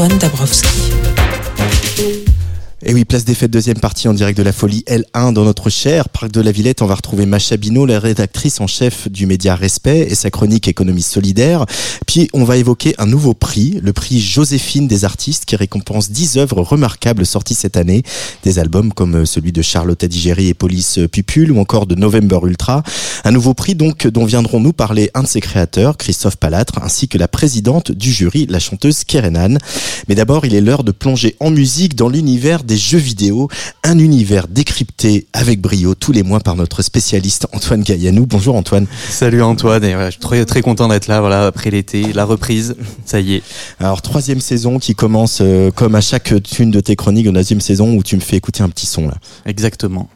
Antoine Dabrowski. Et oui, place des fêtes, deuxième partie en direct de la folie L1 dans notre cher parc de la Villette. On va retrouver Macha Bino, la rédactrice en chef du média Respect et sa chronique économie solidaire. Puis on va évoquer un nouveau prix, le prix Joséphine des artistes qui récompense 10 œuvres remarquables sorties cette année. Des albums comme celui de Charlotte Adigéry et Police Pupule ou encore de November Ultra. Un nouveau prix donc dont viendront nous parler un de ses créateurs, Christophe Palatre, ainsi que la présidente du jury, la chanteuse Kerenan. Mais d'abord, il est l'heure de plonger en musique dans l'univers des jeux vidéo, un univers décrypté avec brio tous les mois par notre spécialiste Antoine Gaillanou. Bonjour Antoine. Salut Antoine, et je suis très, très content d'être là, voilà, après l'été, la reprise, ça y est. Alors troisième saison qui commence euh, comme à chaque tune de tes chroniques, une deuxième saison où tu me fais écouter un petit son là. Exactement.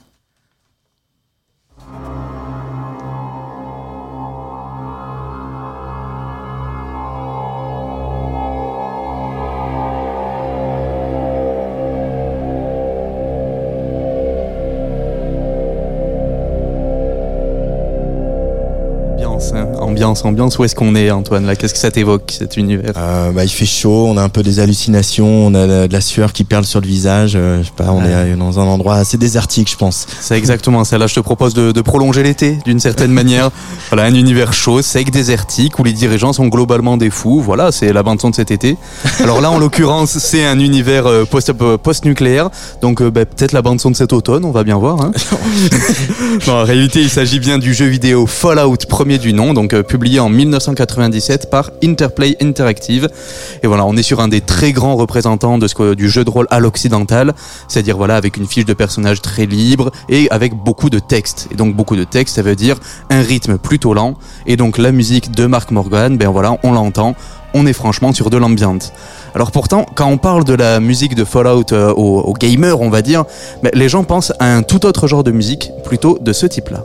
Ambiance, ambiance. Où est-ce qu'on est, Antoine Là, qu'est-ce que ça t'évoque cet univers? Euh, bah, il fait chaud, on a un peu des hallucinations, on a de la sueur qui perle sur le visage. Euh, je sais pas, on est dans un endroit assez désertique, je pense. C'est exactement ça. Là, je te propose de, de prolonger l'été d'une certaine manière. Voilà, un univers chaud, sec, désertique, où les dirigeants sont globalement des fous. Voilà, c'est la bande son de cet été. Alors là, en l'occurrence, c'est un univers euh, post post-nucléaire. Donc bah, peut-être la bande son de cet automne, on va bien voir. Hein. non, en réalité, il s'agit bien du jeu vidéo Fallout, premier du nom. Donc publié en 1997 par Interplay Interactive. Et voilà, on est sur un des très grands représentants de ce du jeu de rôle à l'occidental, c'est-à-dire voilà avec une fiche de personnage très libre et avec beaucoup de texte. Et donc beaucoup de texte, ça veut dire un rythme plutôt lent. Et donc la musique de Mark Morgan, ben voilà, on l'entend, on est franchement sur de l'ambiance. Alors pourtant, quand on parle de la musique de Fallout euh, aux, gamers, on va dire, ben, les gens pensent à un tout autre genre de musique, plutôt de ce type-là.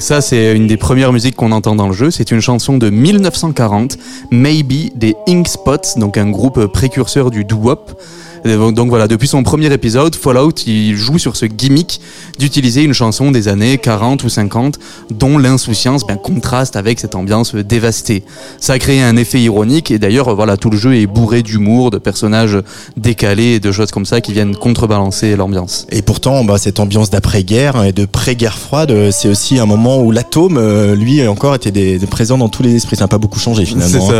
Ça, c'est une des premières musiques qu'on entend dans le jeu. C'est une chanson de 1940, Maybe des Ink Spots, donc un groupe précurseur du doo-wop. Donc voilà, depuis son premier épisode, Fallout, il joue sur ce gimmick d'utiliser une chanson des années 40 ou 50 dont l'insouciance ben, contraste avec cette ambiance dévastée. Ça a créé un effet ironique et d'ailleurs voilà, tout le jeu est bourré d'humour, de personnages décalés et de choses comme ça qui viennent contrebalancer l'ambiance. Et pourtant, bah, cette ambiance d'après-guerre et de pré-guerre froide, c'est aussi un moment où l'atome, euh, lui, encore était des, présent dans tous les esprits. Ça n'a pas beaucoup changé finalement.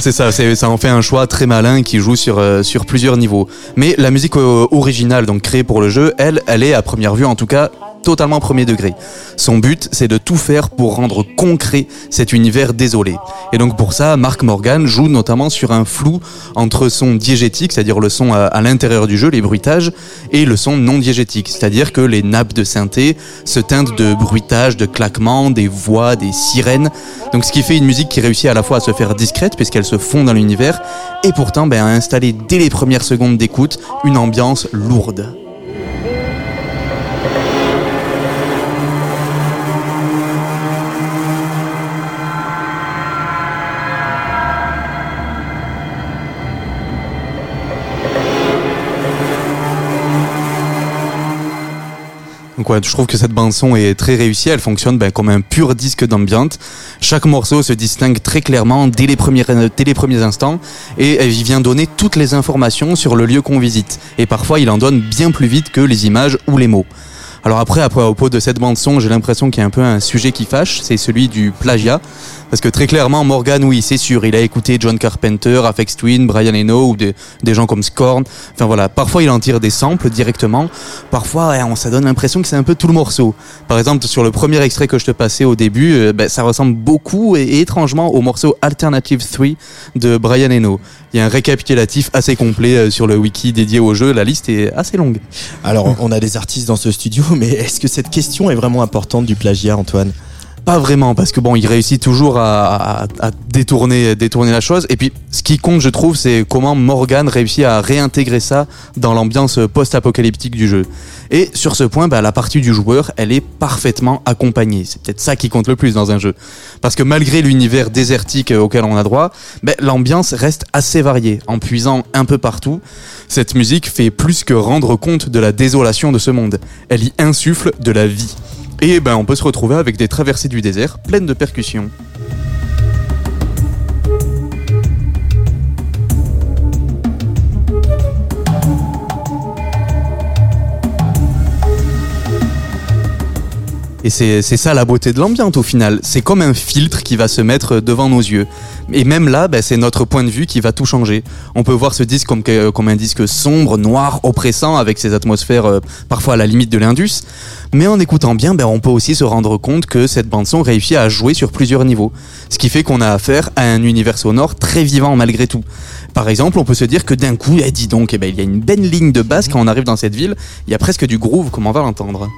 C'est ça, c'est ça, ça en fait un choix très malin qui joue sur, euh, sur plusieurs niveaux. Mais la musique euh, originale, donc créée pour le jeu, elle, elle est à première vue en tout cas totalement premier degré. Son but, c'est de tout faire pour rendre concret cet univers désolé. Et donc pour ça, Mark Morgan joue notamment sur un flou entre son diégétique, c'est-à-dire le son à, l'intérieur du jeu, les bruitages, et le son non diégétique, c'est-à-dire que les nappes de synthé se teintent de bruitages, de claquements, des voix, des sirènes. Donc ce qui fait une musique qui réussit à la fois à se faire discrète puisqu'elle se fond dans l'univers et pourtant ben, à installer dès les premières secondes d'écoute une ambiance lourde. Donc ouais, je trouve que cette bande son est très réussie. Elle fonctionne ben, comme un pur disque d'ambiance. Chaque morceau se distingue très clairement dès les premiers instants et il vient donner toutes les informations sur le lieu qu'on visite. Et parfois, il en donne bien plus vite que les images ou les mots. Alors après, à propos de cette bande son, j'ai l'impression qu'il y a un peu un sujet qui fâche, c'est celui du plagiat. Parce que très clairement, Morgan, oui, c'est sûr, il a écouté John Carpenter, Afex Twin, Brian Eno ou des, gens comme Scorn. Enfin voilà, parfois il en tire des samples directement. Parfois, on, ça donne l'impression que c'est un peu tout le morceau. Par exemple, sur le premier extrait que je te passais au début, euh, ben, ça ressemble beaucoup et, étrangement au morceau Alternative 3 de Brian Eno. Il y a un récapitulatif assez complet euh, sur le wiki dédié au jeu. La liste est assez longue. Alors, on a des artistes dans ce studio, mais est-ce que cette question est vraiment importante du plagiat, Antoine? Pas vraiment, parce que bon, il réussit toujours à, détourner, détourner la chose. Et puis, ce qui compte, je trouve, c'est comment Morgan réussit à réintégrer ça dans l'ambiance post-apocalyptique du jeu. Et sur ce point, bah, la partie du joueur, elle est parfaitement accompagnée. C'est peut-être ça qui compte le plus dans un jeu. Parce que malgré l'univers désertique auquel on a droit, bah, l'ambiance reste assez variée, en puisant un peu partout. Cette musique fait plus que rendre compte de la désolation de ce monde. Elle y insuffle de la vie. Et ben, on peut se retrouver avec des traversées du désert pleines de percussions. Et c'est ça la beauté de l'ambiance au final. C'est comme un filtre qui va se mettre devant nos yeux. Et même là, ben, c'est notre point de vue qui va tout changer. On peut voir ce disque comme, comme un disque sombre, noir, oppressant, avec ses atmosphères euh, parfois à la limite de l'Indus. Mais en écoutant bien, ben, on peut aussi se rendre compte que cette bande-son réussit à jouer sur plusieurs niveaux. Ce qui fait qu'on a affaire à un univers sonore très vivant malgré tout. Par exemple, on peut se dire que d'un coup, eh, dis donc, eh ben, il y a une belle ligne de basse quand on arrive dans cette ville. Il y a presque du groove, comme on va l'entendre.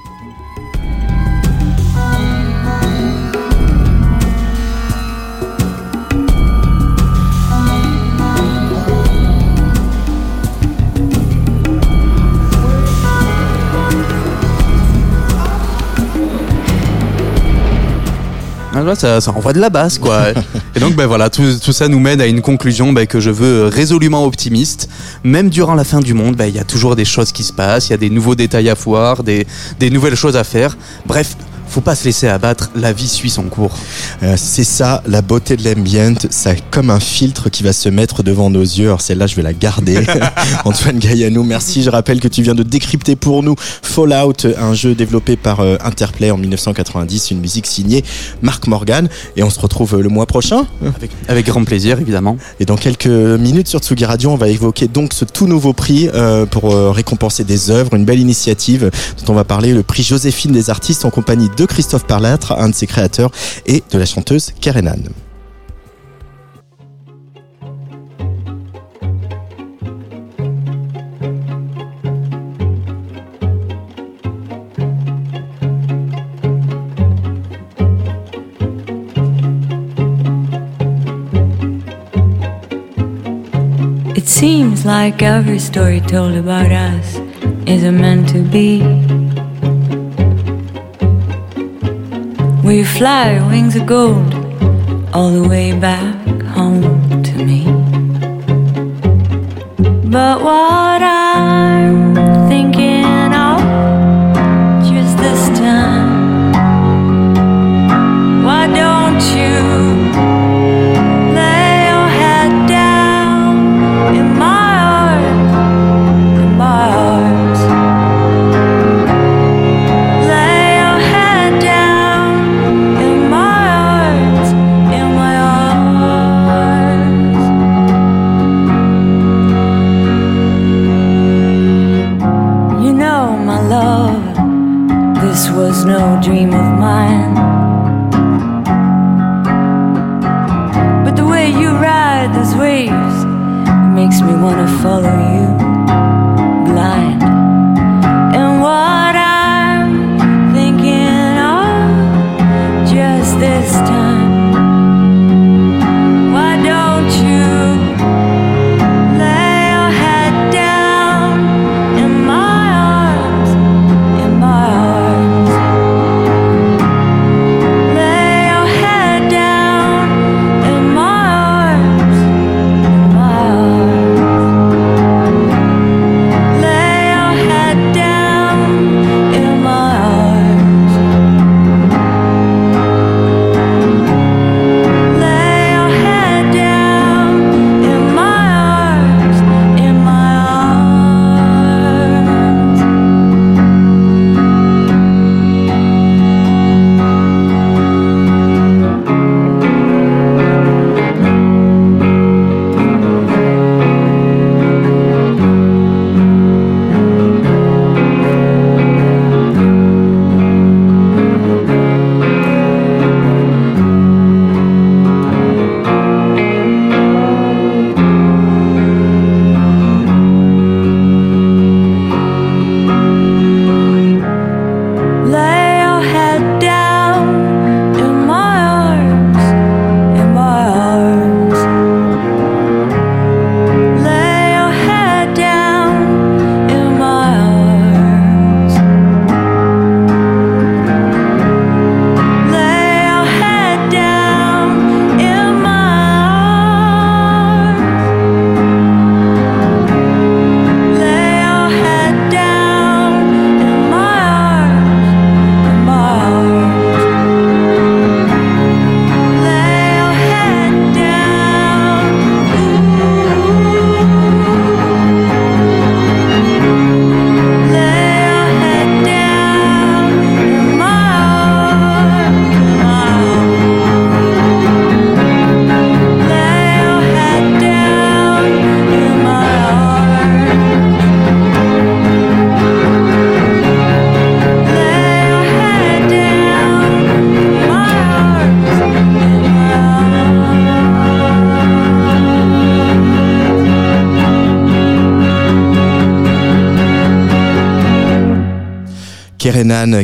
Là, ça, ça envoie de la basse, quoi. Et donc, ben voilà, tout, tout ça nous mène à une conclusion ben, que je veux résolument optimiste. Même durant la fin du monde, ben, il y a toujours des choses qui se passent, il y a des nouveaux détails à voir, des, des nouvelles choses à faire. Bref, faut pas se laisser abattre, la vie suit son cours. Euh, c'est ça, la beauté de l'ambient, ça comme un filtre qui va se mettre devant nos yeux. Alors celle-là, je vais la garder. Antoine Gaillanou, merci. Je rappelle que tu viens de décrypter pour nous Fallout, un jeu développé par euh, Interplay en 1990, une musique signée Mark Morgan. Et on se retrouve euh, le mois prochain. Avec, avec grand plaisir, évidemment. Et dans quelques minutes sur Tsugi Radio, on va évoquer donc ce tout nouveau prix euh, pour récompenser des œuvres, une belle initiative dont on va parler, le prix Joséphine des artistes en compagnie de Christophe Parlatre, un de ses créateurs, et de la chanteuse Karenan. It seems like every story told about us isn't meant to be. We fly wings of gold all the way back home to me. But what I'm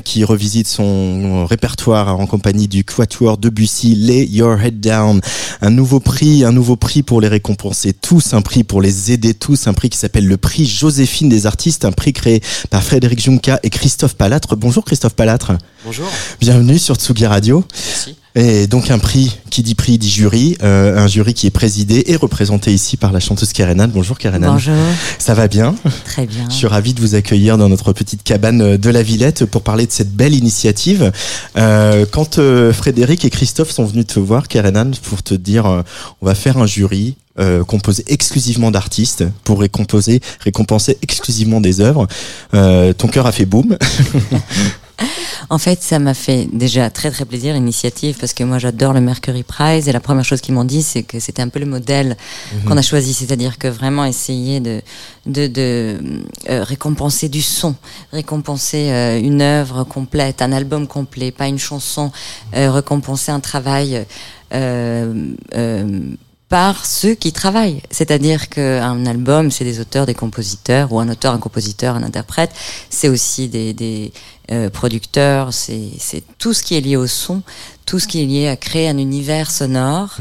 Qui revisite son répertoire en compagnie du Quatuor Debussy, Lay Your Head Down. Un nouveau prix, un nouveau prix pour les récompenser tous, un prix pour les aider tous, un prix qui s'appelle le prix Joséphine des artistes, un prix créé par Frédéric Junca et Christophe Palatre. Bonjour Christophe Palatre. Bonjour. Bienvenue sur Tsugi Radio. Merci. Et donc un prix, qui dit prix, dit jury, euh, un jury qui est présidé et représenté ici par la chanteuse Kerenan. Bonjour Kerenan. Bonjour. Ça va bien Très bien. Je suis ravi de vous accueillir dans notre petite cabane de la Villette pour parler de cette belle initiative. Euh, quand euh, Frédéric et Christophe sont venus te voir, Kerenan, pour te dire euh, on va faire un jury euh, composé exclusivement d'artistes pour récompenser, récompenser exclusivement des œuvres, euh, ton cœur a fait boum. En fait, ça m'a fait déjà très très plaisir l'initiative parce que moi j'adore le Mercury Prize et la première chose qu'ils m'ont dit c'est que c'était un peu le modèle qu'on a choisi, c'est-à-dire que vraiment essayer de de, de euh, récompenser du son, récompenser euh, une œuvre complète, un album complet, pas une chanson, euh, récompenser un travail. Euh, euh, par ceux qui travaillent. C'est-à-dire qu'un album, c'est des auteurs, des compositeurs, ou un auteur, un compositeur, un interprète, c'est aussi des, des euh, producteurs, c'est tout ce qui est lié au son, tout ce qui est lié à créer un univers sonore.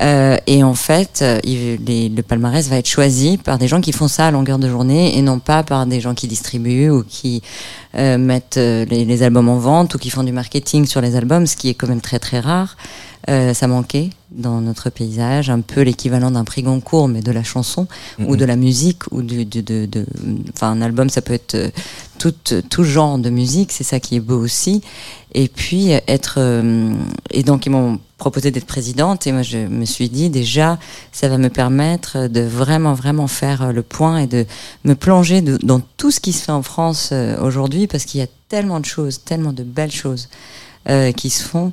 Euh, et en fait, euh, il- les- le palmarès va être choisi par des gens qui font ça à longueur de journée et non pas par des gens qui distribuent ou qui euh, mettent euh, les, les albums en vente ou qui font du marketing sur les albums, ce qui est quand même très très rare. Euh, ça manquait dans notre paysage, un peu l'équivalent d'un prix Goncourt, mais de la chanson ou de la musique ou du, de, de, de- enfin un album, ça peut être euh, tout, tout genre de musique, c'est ça qui est beau aussi. Et puis euh, être euh, et donc ils m'ont proposé d'être présidente et moi je me suis dit déjà ça va me permettre de vraiment vraiment faire le point et de me plonger de- dans tout ce qui se fait en France aujourd'hui parce qu'il y a tellement de choses, tellement de belles choses euh, qui se font.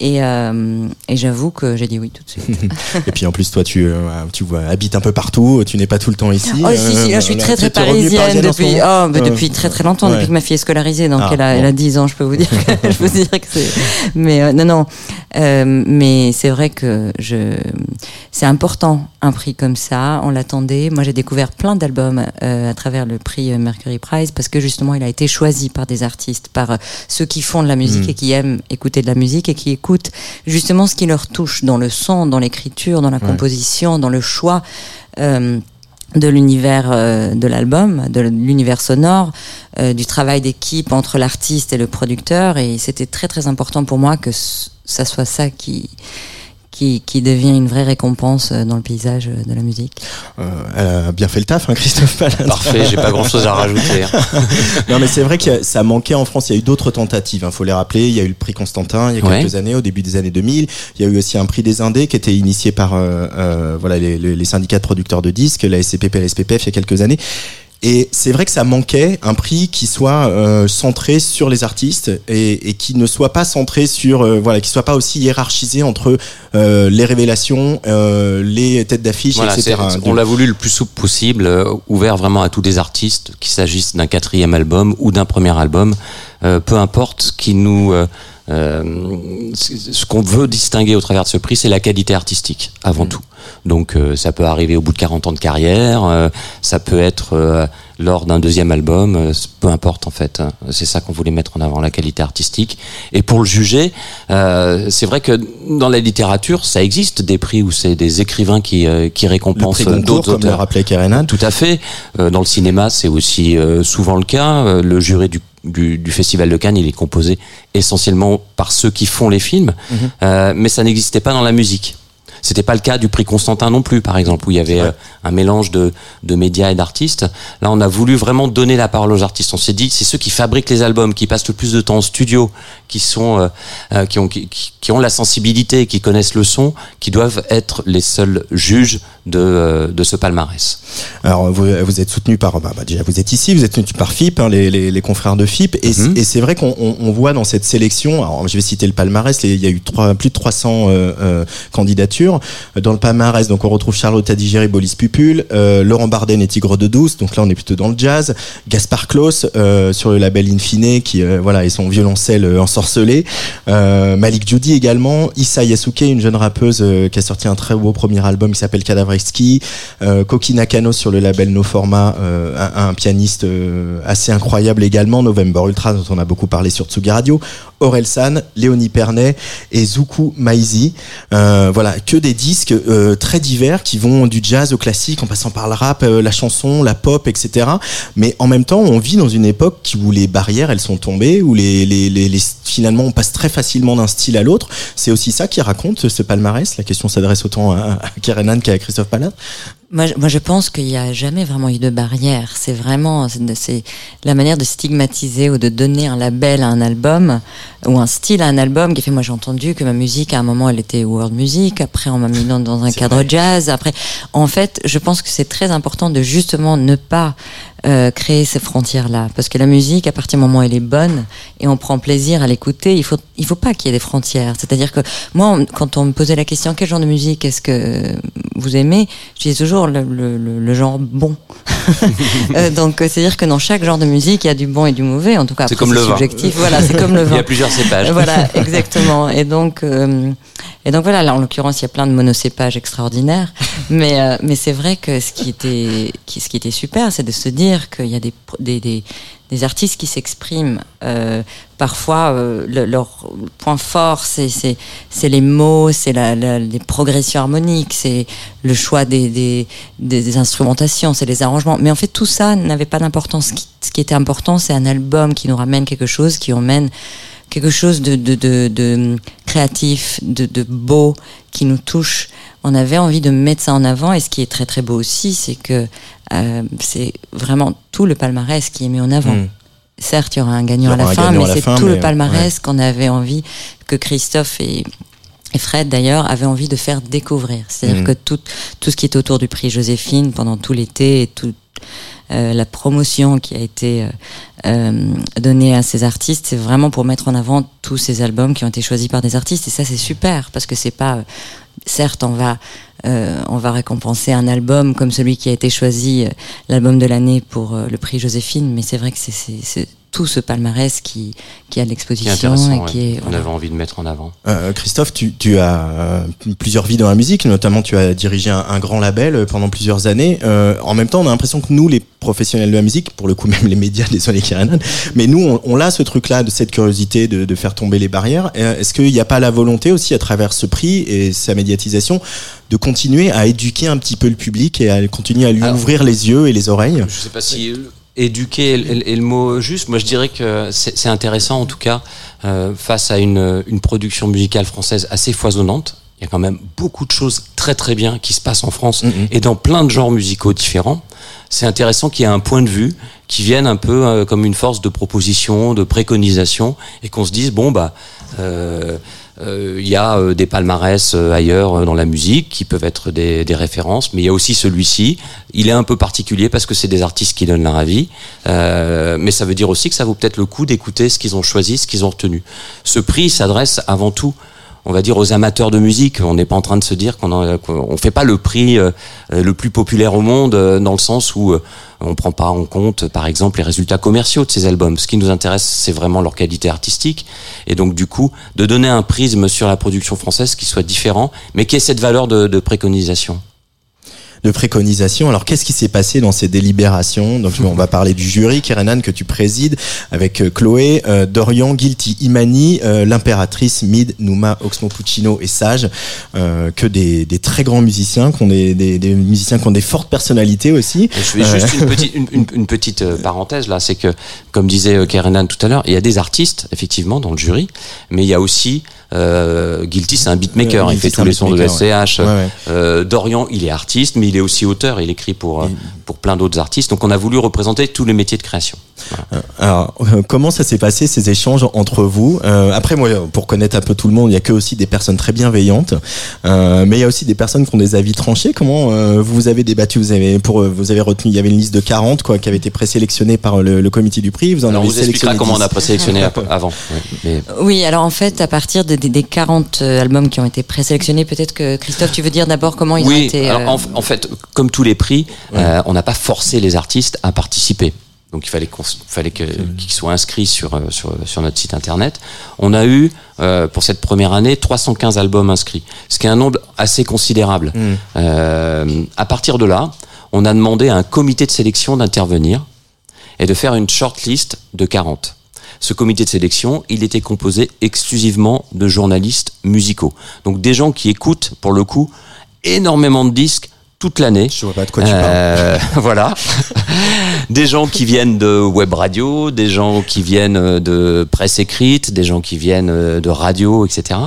Et, euh, et j'avoue que j'ai dit oui tout de suite. Et puis en plus, toi, tu, euh, tu vois, habites un peu partout, tu n'es pas tout le temps ici. Oh, si, si, là, je suis Euh, très, très parisienne depuis, oh, Euh, depuis très, très longtemps, ouais. depuis que ma fille est scolarisée. Donc, Ah, elle, a, bon. elle a 10 ans, je peux vous dire que, je peux vous dire que c'est, mais, euh, non, non. Euh, mais c'est vrai que je, c'est important, un prix comme ça. On l'attendait. Moi, j'ai découvert plein d'albums, euh, à travers le prix euh, Mercury Prize parce que justement, il a été choisi par des artistes, par euh, ceux qui font de la musique Mm. et qui aiment écouter de la musique et qui écoutent justement ce qui leur touche dans le son, dans l'écriture, dans la composition, dans le choix. Euh, de l'univers euh, de l'album, de l'univers sonore, euh, du travail d'équipe entre l'artiste et le producteur. Et c'était très très important pour moi que ça soit ça qui, qui, qui devient une vraie récompense euh, dans le paysage euh, de la musique. Euh, elle a bien fait le taf, hein, Christophe Palin. Parfait, j'ai pas grand chose à rajouter. hein. Non, mais c'est vrai que ça manquait en France. Il y a eu d'autres tentatives. Il faut les rappeler. Il y a eu le prix Constantin il y a Ouais. quelques années, au début des années 2000. Il y a eu aussi un prix des Indés qui était initié par euh, euh, voilà les, les- les syndicats de producteurs de disques, la SCPP et la SPPF, il y a quelques années. Et c'est vrai que ça manquait un prix qui soit euh, centré sur les artistes et, et qui ne soit pas centré sur euh, voilà, qui soit pas aussi hiérarchisé entre euh, les révélations, euh, les têtes d'affiche, Voilà, etc. on l'a voulu le plus souple possible, euh, ouvert vraiment à tous les artistes, qu'il s'agisse d'un quatrième album ou d'un premier album, peu importe ce qui nous euh, euh, ce qu'on veut distinguer au travers de ce prix, c'est la qualité artistique, avant tout. Donc euh, ça peut arriver au bout de 40 ans de carrière, euh, ça peut être euh, lors d'un deuxième album, euh, peu importe en fait. hein. C'est ça qu'on voulait mettre en avant, la qualité artistique. Et pour le juger, euh, c'est vrai que dans la littérature, ça existe des prix où c'est des écrivains qui, euh, récompensent d'autres comme le auteurs. rappelait Kerenan. Tout à fait. Euh, dans le cinéma, c'est aussi euh, souvent le cas. Euh, le jury du, du, du Festival de Cannes, il est composé essentiellement par ceux qui font les films, Euh, mais ça n'existait pas dans la musique. C'était pas le cas du prix Constantin non plus, par exemple, où il y avait Ouais. euh, un mélange de, de médias et d'artistes. Là, on a voulu vraiment donner la parole aux artistes. On s'est dit, c'est ceux qui fabriquent les albums, qui passent le plus de temps en studio, qui sont, euh, euh, qui ont, qui, qui ont la sensibilité, qui connaissent le son, qui doivent être les seuls juges de, euh, de ce palmarès. Alors vous, vous êtes soutenu par bah, bah, déjà vous êtes ici, vous êtes soutenu par FIP, hein, les, les, les confrères de FIP, et, Mhm. et c'est vrai qu'on on, on voit dans cette sélection, alors je vais citer le palmarès, il y a eu trois, plus de 300 euh, euh, candidatures dans le palmarès. Donc on retrouve Charlotte Adigéry, Bolis Pupul, Laurent Barden et Tigre de Douce. Donc là on est plutôt dans le jazz. Gaspard Klaus sur le label Infine qui voilà et son violoncelle euh, Euh, Malik Judy également, Issa Yasuke, une jeune rappeuse euh, qui a sorti un très beau premier album qui s'appelle Cadavre Moreski, euh, Koki Nakano sur le label No Format, euh, un, pianiste assez incroyable également, November Ultra dont on a beaucoup parlé sur Tsugi Radio, Aurel San, Léonie Pernet et Zuku Maizi. Voilà, que des disques très divers qui vont du jazz au classique en passant par le rap, la chanson, la pop, etc. Mais en même temps, on vit dans une époque où les barrières, elles sont tombées, où les, les, les, les finalement on passe très facilement d'un style à l'autre. C'est aussi ça qui raconte ce palmarès. La question s'adresse autant à, à Kerenan qu'à Christophe Palat. Moi, moi, je pense qu'il n'y a jamais vraiment eu de barrière. C'est vraiment c'est la manière de stigmatiser ou de donner un label à un album ou un style à un album qui fait. Moi, j'ai entendu que ma musique, à un moment, elle était world music. Après, on m'a mis dans, dans un cadre vrai. jazz. Après, en fait, je pense que c'est très important de justement ne pas euh, créer ces frontières-là. Parce que la musique, à partir du moment où elle est bonne et on prend plaisir à l'écouter, il faut, il faut pas qu'il y ait des frontières. C'est-à-dire que moi, on, quand on me posait la question quel genre de musique est-ce que vous aimez, je disais toujours le, le, le genre bon. euh, donc, c'est-à-dire que dans chaque genre de musique, il y a du bon et du mauvais. En tout cas, c'est comme le subjectif. Voilà, c'est comme le vin. il y a plusieurs cépages. voilà, exactement. Et donc, euh, et donc voilà, là, en l'occurrence, il y a plein de monocépages extraordinaires. mais, euh, mais c'est vrai que ce qui était, qui, ce qui était super, c'est de se dire qu'il y a des, des, des, artistes qui s'expriment. Euh, parfois, euh, le, leur point fort, c'est les mots, c'est la, la, les progressions harmoniques, c'est le choix des, des, des instrumentations, c'est les arrangements. Mais en fait, tout ça n'avait pas d'importance. Ce, ce qui était important, c'est un album qui nous ramène quelque chose, qui emmène quelque chose de, de, de, de créatif, de, de, beau, qui nous touche. On avait envie de mettre ça en avant. Et ce qui est très très beau aussi, c'est que euh, c'est vraiment tout le palmarès qui est mis en avant. Mmh. Certes, il y aura un gagnant à la fin, mais c'est tout mais le palmarès ouais. qu'on avait envie que Christophe et, et Fred d'ailleurs avaient envie de faire découvrir. C'est-à-dire mmh. que tout, tout ce qui est autour du prix Joséphine pendant tout l'été et tout, euh, la promotion qui a été euh, donnée à ces artistes, c'est vraiment pour mettre en avant tous ces albums qui ont été choisis par des artistes. Et ça, c'est super parce que c'est pas, certes, on va euh, on va récompenser un album comme celui qui a été choisi, l'album de l'année pour le prix Joséphine, mais c'est vrai que c'est tout ce palmarès qui, qui a de l'exposition et ouais. qui est. On avait envie de mettre en avant. Euh, Christophe, tu, tu as euh, plusieurs vies dans la musique, notamment tu as dirigé un, un grand label pendant plusieurs années. Euh, en même temps, on a l'impression que nous, les professionnels de la musique, pour le coup même les médias, désolé Kieran, mais nous, on, on a ce truc-là, de cette curiosité de, de faire tomber les barrières. Est-ce qu'il n'y a pas la volonté aussi, à travers ce prix et sa médiatisation, de continuer à éduquer un petit peu le public et à continuer à lui Alors, ouvrir les yeux et les oreilles? Je sais pas si éduquer est, est le mot juste. Moi, je dirais que c'est intéressant, en tout cas, euh, face à une, une, production musicale française assez foisonnante. Il y a quand même beaucoup de choses très très bien qui se passent en France mm -hmm. et dans plein de genres musicaux différents. C'est intéressant qu'il y ait un point de vue qui vienne un peu euh, comme une force de proposition, de préconisation, et qu'on se dise bon bah euh, il euh, y a euh, des palmarès euh, ailleurs dans la musique qui peuvent être des, des références, mais il y a aussi celui-ci. Il est un peu particulier parce que c'est des artistes qui donnent leur avis, mais ça veut dire aussi que ça vaut peut-être le coup d'écouter ce qu'ils ont choisi, ce qu'ils ont retenu. Ce prix s'adresse avant tout on va dire aux amateurs de musique. On n'est pas en train de se dire qu'on on fait pas le prix euh, le plus populaire au monde euh, dans le sens où euh, on prend pas en compte, par exemple, les résultats commerciaux de ces albums. Ce qui nous intéresse, c'est vraiment leur qualité artistique. Et donc, du coup, de donner un prisme sur la production française qui soit différent, mais qui ait cette valeur de, de préconisation de préconisation. Alors qu'est-ce qui s'est passé dans ces délibérations Donc on va parler du jury, Kerenan, que tu présides, avec euh, Chloé, euh, Dorian, Guilty, Imani, euh, l'impératrice, Mid, Nouma, Oxmo Puccino et Sage, euh, que des, des, très grands musiciens, qui ont des, des, des, musiciens qui ont des fortes personnalités aussi. Je fais juste une petite, une, une, une petite parenthèse là, c'est que comme disait Kerenan tout à l'heure, il y a des artistes effectivement dans le jury, mais il y a aussi euh, Guilty, c'est un beatmaker, il fait tous les sons de SCH. Ouais. Ouais, euh, Dorian, il est artiste, mais il est aussi auteur, il écrit pour, pour plein d'autres artistes. Donc on a voulu représenter tous les métiers de création. Voilà. Alors, euh, comment ça s'est passé ces échanges entre vous? Euh, Après, moi, pour connaître un peu tout le monde, il y a que aussi des personnes très bienveillantes, euh, mais il y a aussi des personnes qui ont des avis tranchés. Comment vous avez débattu? Vous avez pour vous avez retenu Il y avait une liste de 40 quoi, qui avait été présélectionnée par le, le comité du prix. Vous en alors, avez vous sélectionné comment 10. on a présélectionné avant. Oui, mais... oui, alors en fait, à partir de, des 40 albums qui ont été présélectionnés, peut-être que Christophe, tu veux dire d'abord comment ils oui, ont été. Alors, en, en, fait, comme tous les prix, ouais. on n'a pas forcé les artistes à participer Donc il fallait qu'on fallait que- qu'ils soient inscrits sur, euh, sur sur notre site internet. On a eu euh, pour cette première année 315 albums inscrits, ce qui est un nombre assez considérable. Euh, à partir de là, on a demandé à un comité de sélection d'intervenir et de faire une shortlist de 40. Ce comité de sélection, il était composé exclusivement de journalistes musicaux. Donc des gens qui écoutent, pour le coup, énormément de disques toute l'année. Je vois pas de quoi tu parles. Euh, voilà. des gens qui viennent de web radio, des gens qui viennent euh, de presse écrite, des gens qui viennent euh, de radio, etc.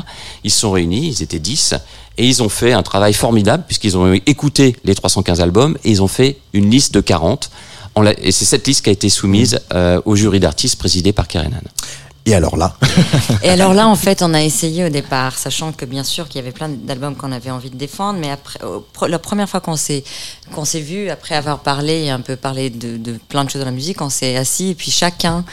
Ils se sont réunis, ils étaient 10, et ils ont fait un travail formidable puisqu'ils ont écouté les 315 albums et ils ont fait une liste de 40. On l'a- Et c'est cette liste qui a été soumise euh, au jury d'artistes présidé par Karenan. Et alors là, Et alors là, en fait, on a essayé au départ, sachant que bien sûr qu'il y avait plein d'albums qu'on avait envie de défendre, mais après, la première fois qu'on s'est qu'on s'est vu, après avoir parlé et un peu parlé de, de plein de choses dans la musique, on s'est assis et puis chacun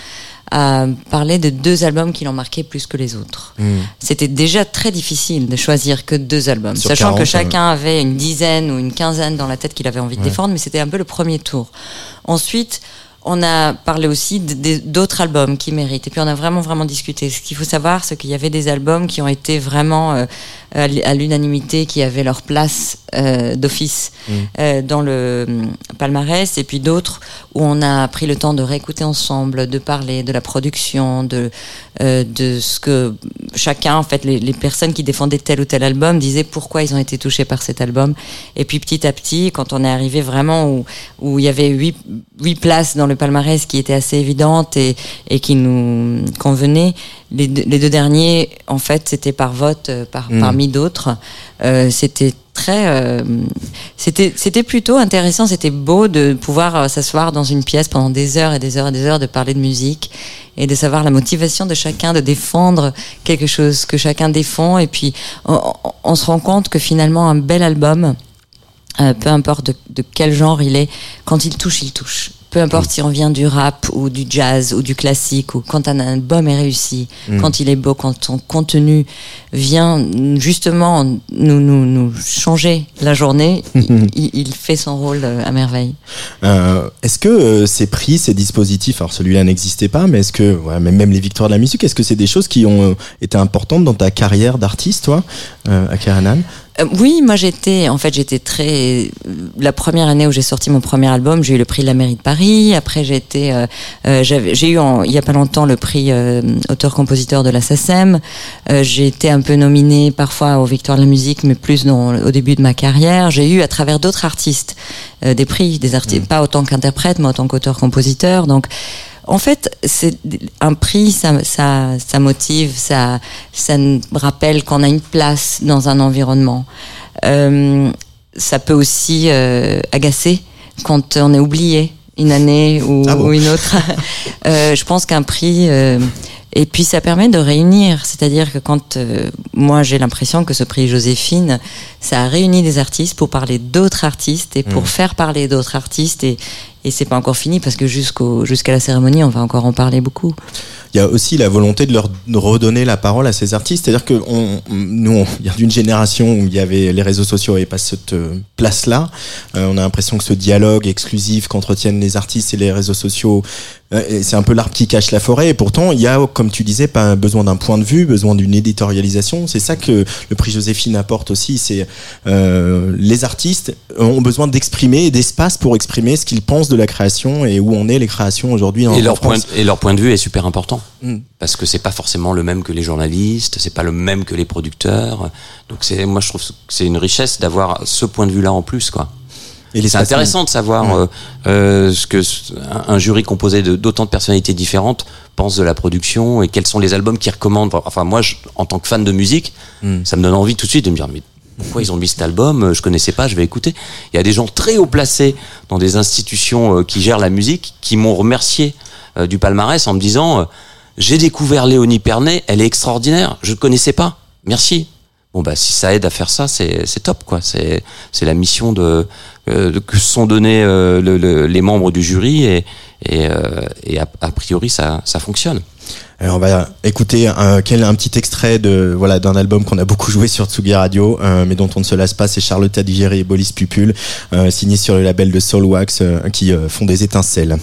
a parlé de deux albums qui l'ont marqué plus que les autres. C'était déjà très difficile de choisir que deux albums, Sur sachant 40, que chacun avait une dizaine ou une quinzaine dans la tête qu'il avait envie de défendre, mais c'était un peu le premier tour. Ensuite, on a parlé aussi d'autres albums qui méritent. Et puis on a vraiment, vraiment discuté. Ce qu'il faut savoir, c'est qu'il y avait des albums qui ont été vraiment euh, à l'unanimité, qui avaient leur place euh, d'office euh, dans le hum, palmarès, et puis d'autres où on a pris le temps de réécouter ensemble, de parler de la production, de, euh, de ce que chacun, en fait, les, les personnes qui défendaient tel ou tel album disaient pourquoi ils ont été touchés par cet album. Et puis petit à petit, quand on est arrivé vraiment où, où il y avait huit, huit places dans le palmarès qui étaient assez évidentes et, et qui nous convenaient, les, deux- les deux derniers, en fait, c'était par vote euh, par, Mm. parmi d'autres. Euh, c'était très euh, c'était c'était plutôt intéressant c'était beau de pouvoir s'asseoir dans une pièce pendant des heures et des heures et des heures de parler de musique et de savoir la motivation de chacun de défendre quelque chose que chacun défend et puis on, on- on se rend compte que finalement un bel album euh, peu importe de, de quel genre il est, quand il touche, il touche. Peu importe si on vient du rap ou du jazz ou du classique ou quand un album est réussi, quand il est beau, quand son contenu vient justement nous, nous, nous changer la journée, il, fait son rôle euh, à merveille. euh, est-ce que euh, ces prix, ces dispositifs, alors celui-là n'existait pas, mais est-ce que, ouais, même, les victoires de la musique, est-ce que c'est des choses qui ont été importantes dans ta carrière d'artiste, toi, euh, à Keranan Euh, oui, moi j'étais, en fait, j'étais très. La première année où j'ai sorti mon premier album, j'ai eu le prix de la mairie de Paris. Après, j'ai été, euh, euh, j'avais- j'ai eu en- il y a pas longtemps le prix euh, auteur-compositeur de la SACEM. Euh, j'ai été un peu nominée parfois aux Victoires de la musique, mais plus dans, au début de ma carrière. J'ai eu à travers d'autres artistes euh, des prix, des artistes, pas autant qu'interprète, mais autant qu'auteur-compositeur. Donc en fait, c'est un prix, ça, ça, ça motive, ça, ça nous rappelle qu'on a une place dans un environnement. Euh, ça peut aussi euh, agacer quand on est oublié une année ou, Ah bon ou une autre. Euh, je pense qu'un prix euh, et puis ça permet de réunir, c'est-à-dire que quand euh, moi j'ai l'impression que ce prix Joséphine, ça a réuni des artistes pour parler d'autres artistes et pour Mmh. faire parler d'autres artistes et et c'est pas encore fini parce que jusqu'au jusqu'à la cérémonie, on va encore en parler beaucoup. Il y a aussi la volonté de leur redonner la parole à ces artistes. C'est-à-dire que on, nous, on vient d'une génération où il y avait les réseaux sociaux et pas cette euh, place-là. Euh, on a l'impression que ce dialogue exclusif qu'entretiennent les artistes et les réseaux sociaux, c'est un peu l'arbre qui cache la forêt. Et pourtant, il y a, comme tu disais, pas besoin d'un point de vue, besoin d'une éditorialisation. C'est ça que le prix Joséphine apporte aussi. C'est euh, les artistes ont besoin d'exprimer d'espace pour exprimer ce qu'ils pensent de la création et où on est les créations aujourd'hui. Et leur, point, et leur point de vue est super important. Mm. Parce que c'est pas forcément le même que les journalistes, c'est pas le même que les producteurs. Donc c'est, moi je trouve que c'est une richesse d'avoir ce point de vue-là en plus, quoi. C'est intéressant de savoir Ouais. euh, euh, ce que un jury composé de- d'autant de personnalités différentes pense de la production et quels sont les albums qu'ils recommandent. Enfin, moi, je- en tant que fan de musique, Mm. ça me donne envie tout de suite de me dire, mais pourquoi ils ont mis cet album Je connaissais pas, je vais écouter. Il y a des gens très haut placés dans des institutions euh, qui gèrent la musique qui m'ont remercié euh, du palmarès en me disant, euh, j'ai découvert Léonie Pernet, elle est extraordinaire, je ne connaissais pas. Merci. Bon bah si ça aide à faire ça, c'est c'est top quoi. C'est c'est la mission de, euh, de- que se sont donnés euh, le- le- les membres du jury et et, euh, et a, a priori ça ça fonctionne. Alors on va écouter un, un petit extrait de voilà d'un album qu'on a beaucoup joué sur Tsugi Radio, euh, mais dont on ne se lasse pas. C'est Charlotte Digéry et Bolis Pupul, euh, signé sur le label de Soulwax, euh, qui euh, font des étincelles.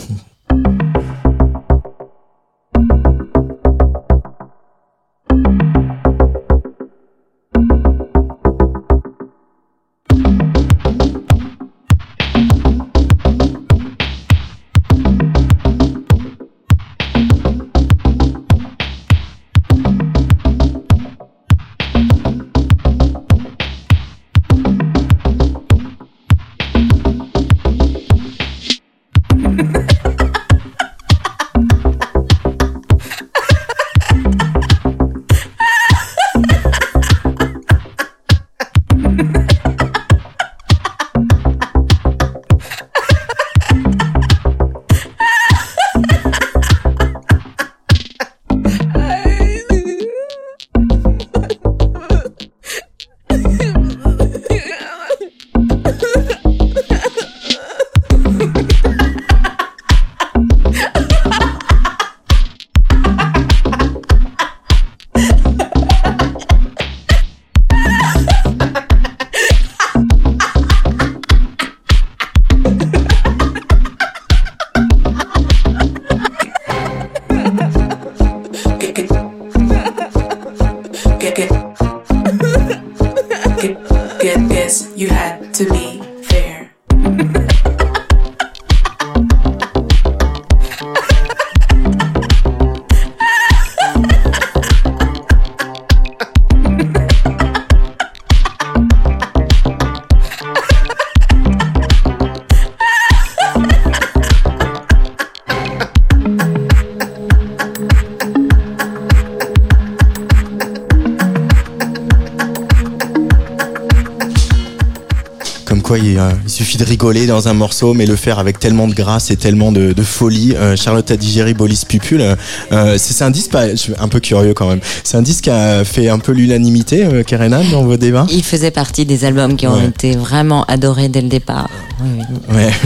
Quoi, il, euh, il suffit de rigoler dans un morceau, mais le faire avec tellement de grâce et tellement de, de folie. Euh, Charlotte a digéré Bolis Pupule. Euh, c'est un disque, je suis un peu curieux quand même. C'est un disque qui a fait un peu l'unanimité, euh, Kerenan, dans vos débats? Il faisait partie des albums qui ont Ouais. été vraiment adorés dès le départ. Oui, oui. Ouais.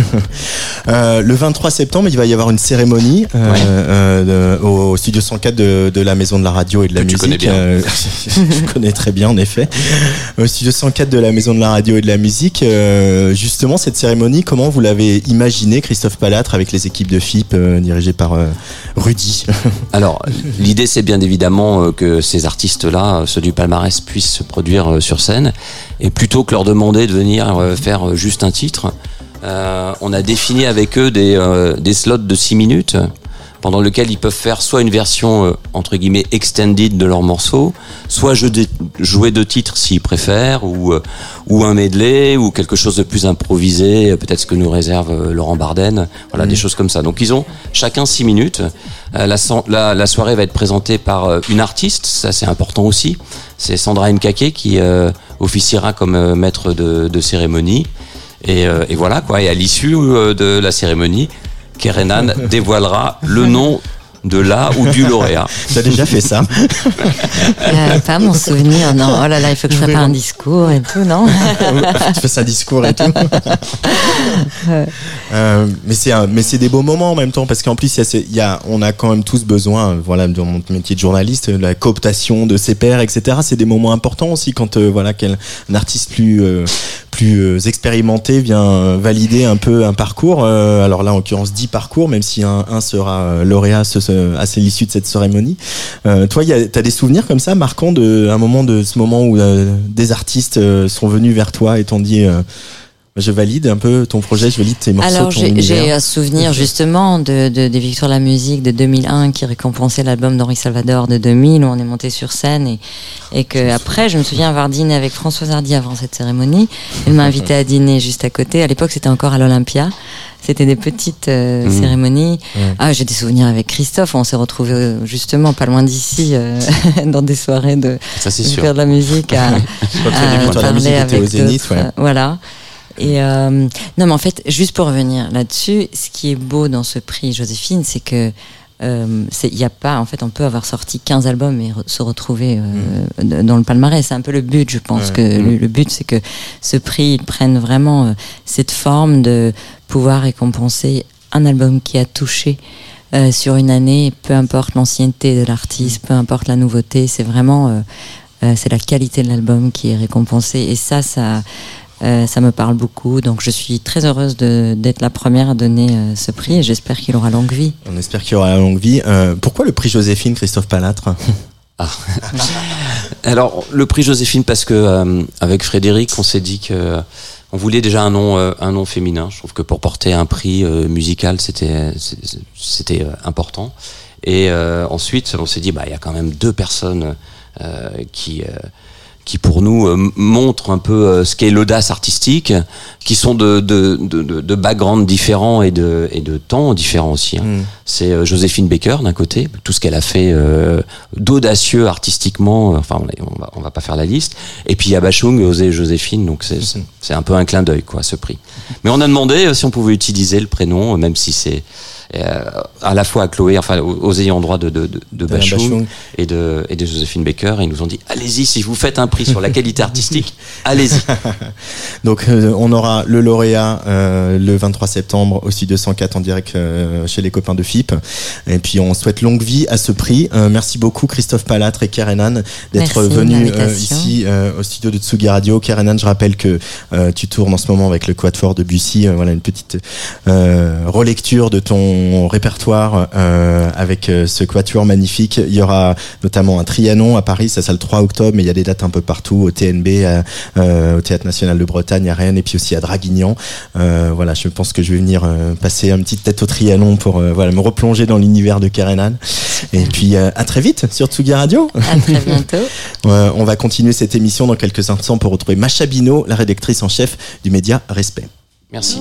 Euh, le 23 septembre, il va y avoir une cérémonie euh, Ouais. euh, de- au studio 104 de, de la Maison de la Radio et de la Que tu Musique. connais bien. Euh, je connais très bien, en effet. Au studio 104 de la Maison de la Radio et de la Musique. euh, justement, cette cérémonie, comment vous l'avez imaginée, Christophe Palatre, avec les équipes de FIP euh, dirigées par euh, Rudy Alors, l'idée, c'est bien évidemment euh, que ces artistes-là, ceux du palmarès, puissent se produire euh, sur scène. Et plutôt que leur demander de venir faire juste un titre, euh, on a défini avec eux des, euh, des slots de 6 minutes pendant lequel ils peuvent faire soit une version euh, entre guillemets extended de leur morceau, soit jouer deux titres s'ils préfèrent, ou, euh, ou un medley, ou quelque chose de plus improvisé, peut-être ce que nous réserve euh, Laurent Barden, voilà des choses comme ça. Donc ils ont chacun six minutes. La, san- la, la soirée va être présentée par une artiste, ça c'est important aussi. C'est Sandra Nkake qui officiera comme maître de, de cérémonie. Et, euh, et voilà quoi. Et à l'issue euh, de la cérémonie, Kerenan dévoilera le nom de la ou du lauréat. Tu as déjà fait ça Euh, pas mon souvenir, non. Oh là là, il faut que je prépare un discours et tout, non tu fais un discours et tout. Euh, mais c'est un- mais c'est des beaux moments en même temps parce qu'en plus il y a, ce- il y a on a quand même tous besoin voilà dans mon métier de journaliste de la cooptation de ses pairs etc c'est des moments importants aussi quand euh, voilà quel un artiste plus euh, plus euh, expérimenté vient euh, valider un peu un parcours euh, alors là en l'occurrence 10 parcours même si un, sera lauréat à l'issue de cette cérémonie. Toi il y a- t'as des souvenirs comme ça marquants de un moment de ce moment où des artistes sont venus vers toi et t'ont dit je valide un peu ton projet, je valide tes morceaux. Alors j'ai un souvenir justement de, de- des Victoires de la musique de 2001 qui récompensait l'album d'Henri Salvador de 2000 où on est monté sur scène et, et que après je me souviens avoir dîné avec Françoise Hardy avant cette cérémonie. Elle m'a invité à dîner juste à côté. À l'époque c'était encore à l'Olympia. C'était des petites euh, Mhm. cérémonies. Ah, j'ai des souvenirs avec Christophe. On s'est retrouvés euh, justement pas loin d'ici euh, dans des soirées de, Ça de faire de la musique à, à musique parler avec Zénith, ouais. euh, Voilà. Et euh, non, mais en fait, juste pour revenir là-dessus, ce qui est beau dans ce prix Joséphine, c'est que euh, il y a pas, en fait, on peut avoir sorti 15 albums et re- se retrouver euh, d- dans le palmarès. C'est un peu le but, je pense Ouais. que le, le but, c'est que ce prix il prenne vraiment euh, cette forme de pouvoir récompenser un album qui a touché euh, sur une année, peu importe l'ancienneté de l'artiste, peu importe la nouveauté, c'est vraiment euh, euh, c'est la qualité de l'album qui est récompensée. Et ça, ça, euh, ça me parle beaucoup. Donc je suis très heureuse d'être la première à donner euh, ce prix et j'espère qu'il aura longue vie. On espère qu'il aura longue vie. Euh, pourquoi le prix Joséphine, Christophe Palatre Alors le prix Joséphine parce que euh, avec Frédéric on s'est dit que on voulait déjà un nom euh, un nom féminin. Je trouve que pour porter un prix euh, musical c'était euh, important. Et euh, ensuite on s'est dit bah il y a quand même deux personnes euh, qui euh, qui pour nous euh, montrent un peu euh, ce qu'est l'audace artistique, qui sont de, de, de, de, backgrounds différents et de, et de temps différents aussi. hein. Mm. C'est euh, Joséphine Baker d'un côté, tout ce qu'elle a fait euh, d'audacieux artistiquement, euh, enfin on, on va, on va pas faire la liste. Et puis il y a Bachung, et Joséphine, donc c'est c'est- c'est un peu un clin d'œil quoi ce prix. Mais on a demandé si on pouvait utiliser le prénom, même si c'est à la fois à Chloé, enfin aux, aux ayants droit de, de, de, de Alain Bachung, Bachung. et de, et de Joséphine Baker, et ils nous ont dit allez-y si vous faites un prix sur la qualité artistique, allez-y. Donc euh, on aura le lauréat euh, le 23 septembre au studio 104 en direct euh, chez les copains de FIP. Et puis on souhaite longue vie à ce prix. Euh, merci beaucoup Christophe Palatre et Kerenan d'être venus euh, ici euh, au studio de Tsugi Radio. Kerenan, je rappelle que euh, tu tournes en ce moment avec le Quad Fort de Bussy. Euh, voilà une petite euh, relecture de ton répertoire euh, avec euh, ce quatuor magnifique. Il y aura notamment un Trianon à Paris, ça c'est le 3 octobre, mais il y a des dates un peu partout au TNB, à- euh, au Théâtre National de Bretagne, à Rennes, et puis aussi à Draguignan. Euh, voilà, je pense que je vais venir euh, passer une petite tête au Trianon pour euh, voilà me replonger dans l'univers de Karenan. Et puis euh, à très vite sur Tsugi Radio. À très bientôt. Euh, on va continuer cette émission dans quelques instants pour retrouver Macha Bino, la rédactrice en chef du média Respect. Merci.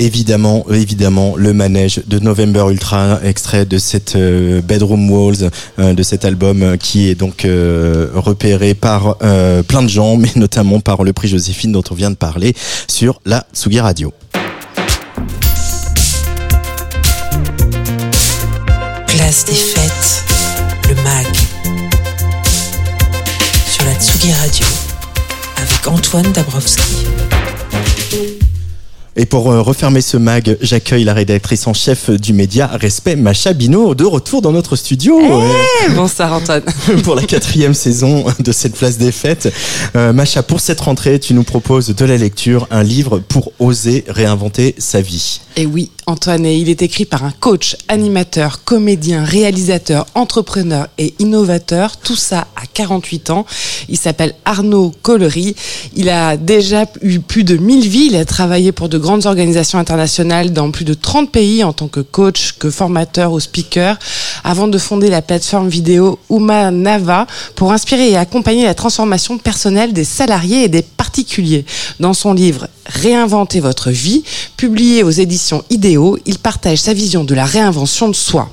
Évidemment, évidemment, le manège de November Ultra, extrait de cette euh, Bedroom Walls, euh, de cet album euh, qui est donc repéré par plein de gens, mais notamment par le prix Joséphine dont on vient de parler sur la Tsugi Radio. Place des fêtes, le MAG. Sur la Tsugi Radio, avec Antoine Dabrowski. Et pour euh, refermer ce mag, j'accueille la rédactrice en chef du média Respect, Macha Bino, de retour dans notre studio. Eh, bonsoir Antoine. pour la quatrième saison de cette place des fêtes. Euh, Macha, pour cette rentrée, tu nous proposes de la lecture, un livre pour oser réinventer sa vie. Et oui, Antoine, il est écrit par un coach, animateur, comédien, réalisateur, entrepreneur et innovateur, tout ça à 48 ans. Il s'appelle Arnaud Collery. Il a déjà eu plus de 1000 vies, il a travaillé pour de grandes organisations internationales dans plus de 30 pays en tant que coach, que formateur ou speaker, avant de fonder la plateforme vidéo Uma Nava pour inspirer et accompagner la transformation personnelle des salariés et des Dans son livre Réinventer votre vie, publié aux éditions Idéo, il partage sa vision de la réinvention de soi.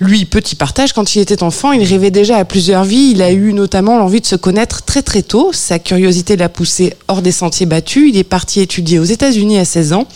Lui, petit partage, quand il était enfant, il rêvait déjà à plusieurs vies. Il a eu notamment l'envie de se connaître très très tôt. Sa curiosité l'a poussé hors des sentiers battus. Il est parti étudier aux États-Unis à 16 ans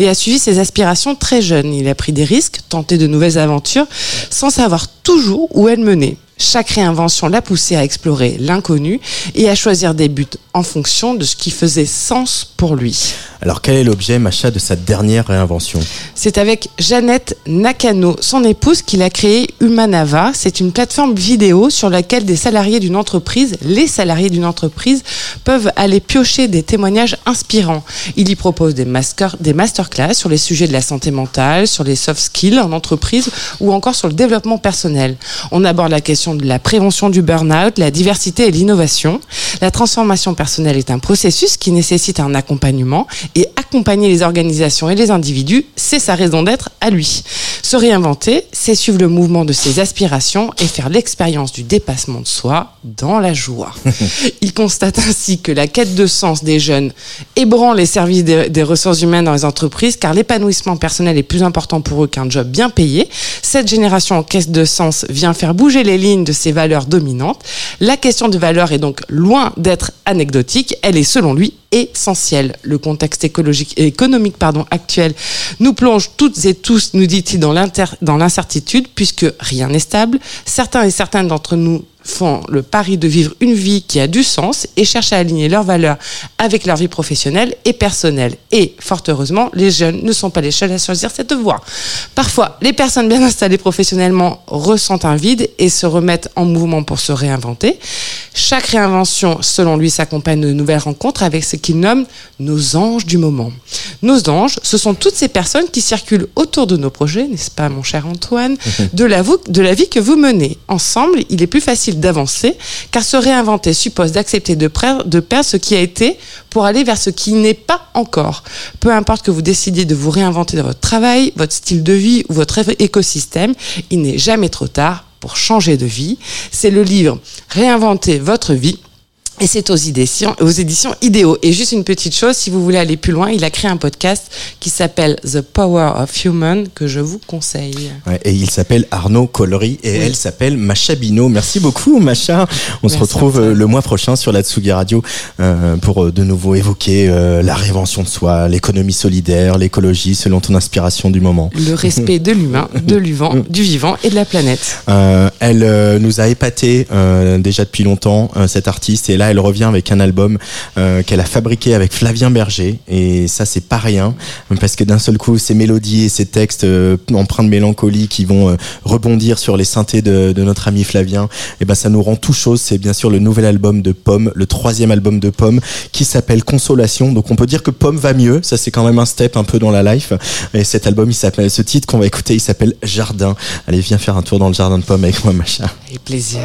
et a suivi ses aspirations très jeune. Il a pris des risques, tenté de nouvelles aventures, sans savoir toujours où elles menaient. Chaque réinvention l'a poussé à explorer l'inconnu et à choisir des buts en fonction de ce qui faisait sens pour lui. Alors quel est l'objet, Macha, de sa dernière réinvention? C'est avec Jeannette Nakano, son épouse, qu'il a créé Humanava. C'est une plateforme vidéo sur laquelle des salariés d'une entreprise, les salariés d'une entreprise, peuvent aller piocher des témoignages inspirants. Il y propose des, master, des masterclass sur les sujets de la santé mentale, sur les soft skills en entreprise ou encore sur le développement personnel. On aborde la question de la prévention du burn-out, la diversité et l'innovation. La transformation personnelle est un processus qui nécessite un accompagnement et accompagner les organisations et les individus, c'est sa raison d'être à lui. Se réinventer, c'est suivre le mouvement de ses aspirations et faire l'expérience du dépassement de soi dans la joie. Il constate ainsi que la quête de sens des jeunes ébranle les services des, des ressources humaines dans les entreprises car l'épanouissement personnel est plus important pour eux qu'un job bien payé. Cette génération en quête de sens vient faire bouger les lignes de ses valeurs dominantes. La question de valeur est donc loin d'être anecdotique, elle est selon lui essentielle. Le contexte écologique et économique pardon, actuel nous plonge toutes et tous, nous dit-il, dans l'incertitude puisque rien n'est stable. Certains et certaines d'entre nous font le pari de vivre une vie qui a du sens et cherchent à aligner leurs valeurs avec leur vie professionnelle et personnelle. Et, fort heureusement, les jeunes ne sont pas les seuls à choisir cette voie. Parfois, les personnes bien installées professionnellement ressentent un vide et se remettent en mouvement pour se réinventer. Chaque réinvention, selon lui, s'accompagne de nouvelles rencontres avec ce qu'il nomme nos anges du moment. Nos anges, ce sont toutes ces personnes qui circulent autour de nos projets, n'est-ce pas, mon cher Antoine, de la, vo- de la vie que vous menez. Ensemble, il est plus facile d'avancer, car se réinventer suppose d'accepter de, de perdre ce qui a été pour aller vers ce qui n'est pas encore. Peu importe que vous décidiez de vous réinventer dans votre travail, votre style de vie ou votre écosystème, il n'est jamais trop tard pour changer de vie. C'est le livre Réinventer votre vie. Et c'est aux éditions, aux éditions Idéo. Et juste une petite chose, si vous voulez aller plus loin, il a créé un podcast qui s'appelle The Power of Human que je vous conseille. Ouais, et il s'appelle Arnaud Collery et Oui. elle s'appelle Macha Bino. Merci beaucoup Macha. On se retrouve euh, le mois prochain sur la Tsugi Radio euh, pour euh, de nouveau évoquer euh, la réinvention de soi, l'économie solidaire, l'écologie selon ton inspiration du moment. Le respect de l'humain, de l'uvant, du vivant et de la planète. Euh, elle nous a épaté déjà depuis longtemps, cette artiste, et là elle revient avec un album euh, qu'elle a fabriqué avec Flavien Berger, et ça c'est pas rien, parce que d'un seul coup ces mélodies et ces textes euh, empreints de mélancolie qui vont euh, rebondir sur les synthés de, notre ami Flavien, et ben ça nous rend tout chose. C'est bien sûr le nouvel album de Pomme, le troisième album de Pomme, qui s'appelle Consolation. Donc on peut dire que Pomme va mieux, ça c'est quand même un step un peu dans la life. Et cet album, il s'appelle, ce titre qu'on va écouter, il s'appelle Jardin. Allez, viens faire un tour dans le jardin de Pomme avec moi, Macha. Avec plaisir.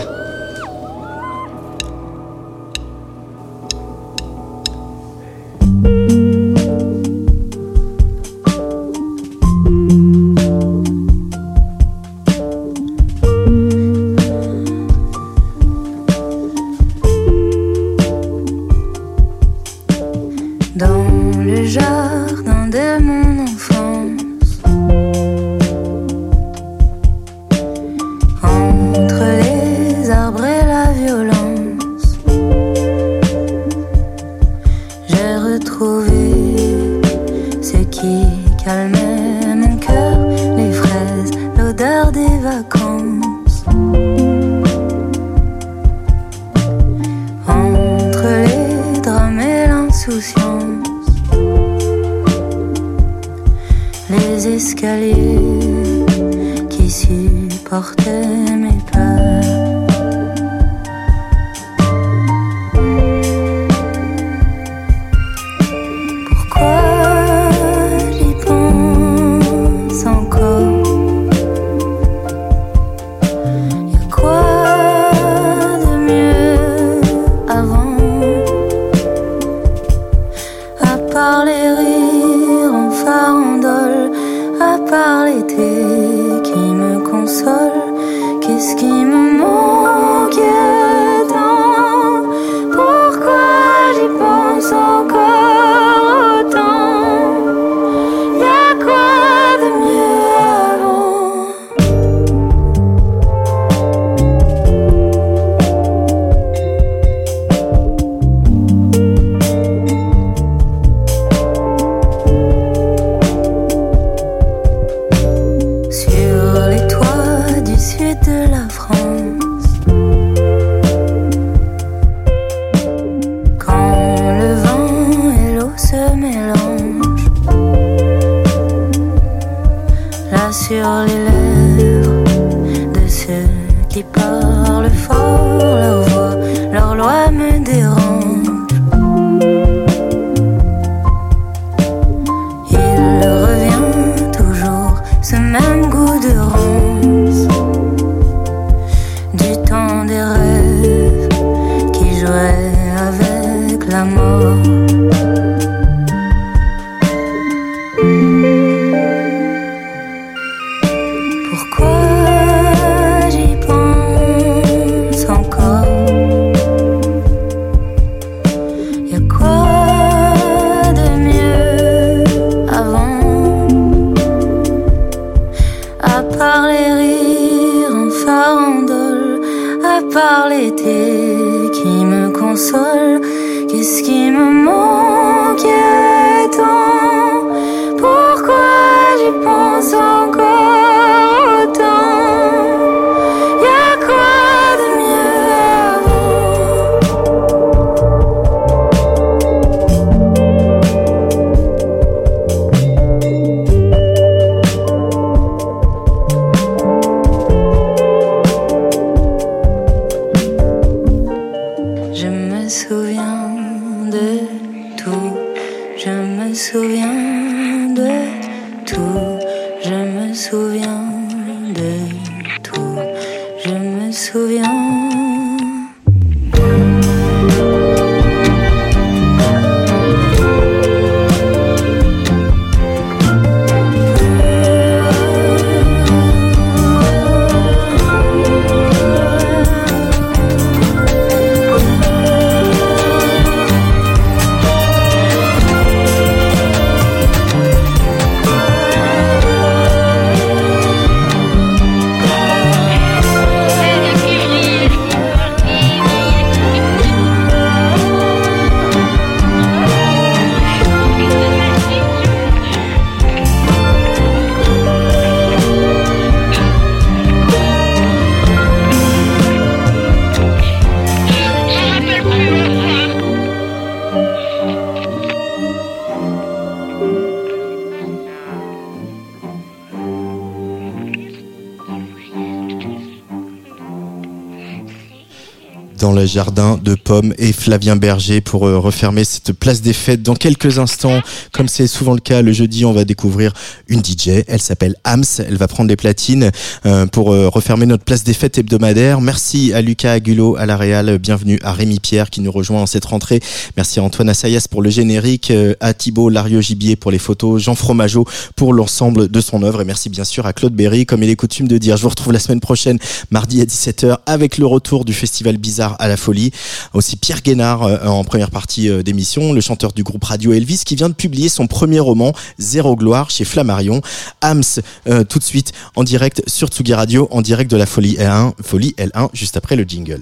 Jardin de Pommes et Flavien Berger pour euh, refermer cette place des fêtes. Dans quelques instants, comme c'est souvent le cas le jeudi, on va découvrir une DJ. Elle s'appelle Ams. Elle va prendre les platines euh, pour euh, refermer notre place des fêtes hebdomadaire. Merci à Lucas Agulo à la Réal. Bienvenue à Rémi Pierre qui nous rejoint en cette rentrée. Merci à Antoine Assayas pour le générique, à Thibaut Lario Gibier pour les photos, Jean Fromageau pour l'ensemble de son œuvre et merci bien sûr à Claude Berry comme il est coutume de dire. Je vous retrouve la semaine prochaine mardi à 17h avec le retour du festival Bizarre à la folie. Aussi Pierre Guénard euh, en première partie euh, d'émission, le chanteur du groupe Radio Elvis qui vient de publier son premier roman Zéro gloire chez Flammarion. Ams euh, tout de suite en direct sur Tsugi Radio en direct de la folie L1, folie L1 juste après le jingle.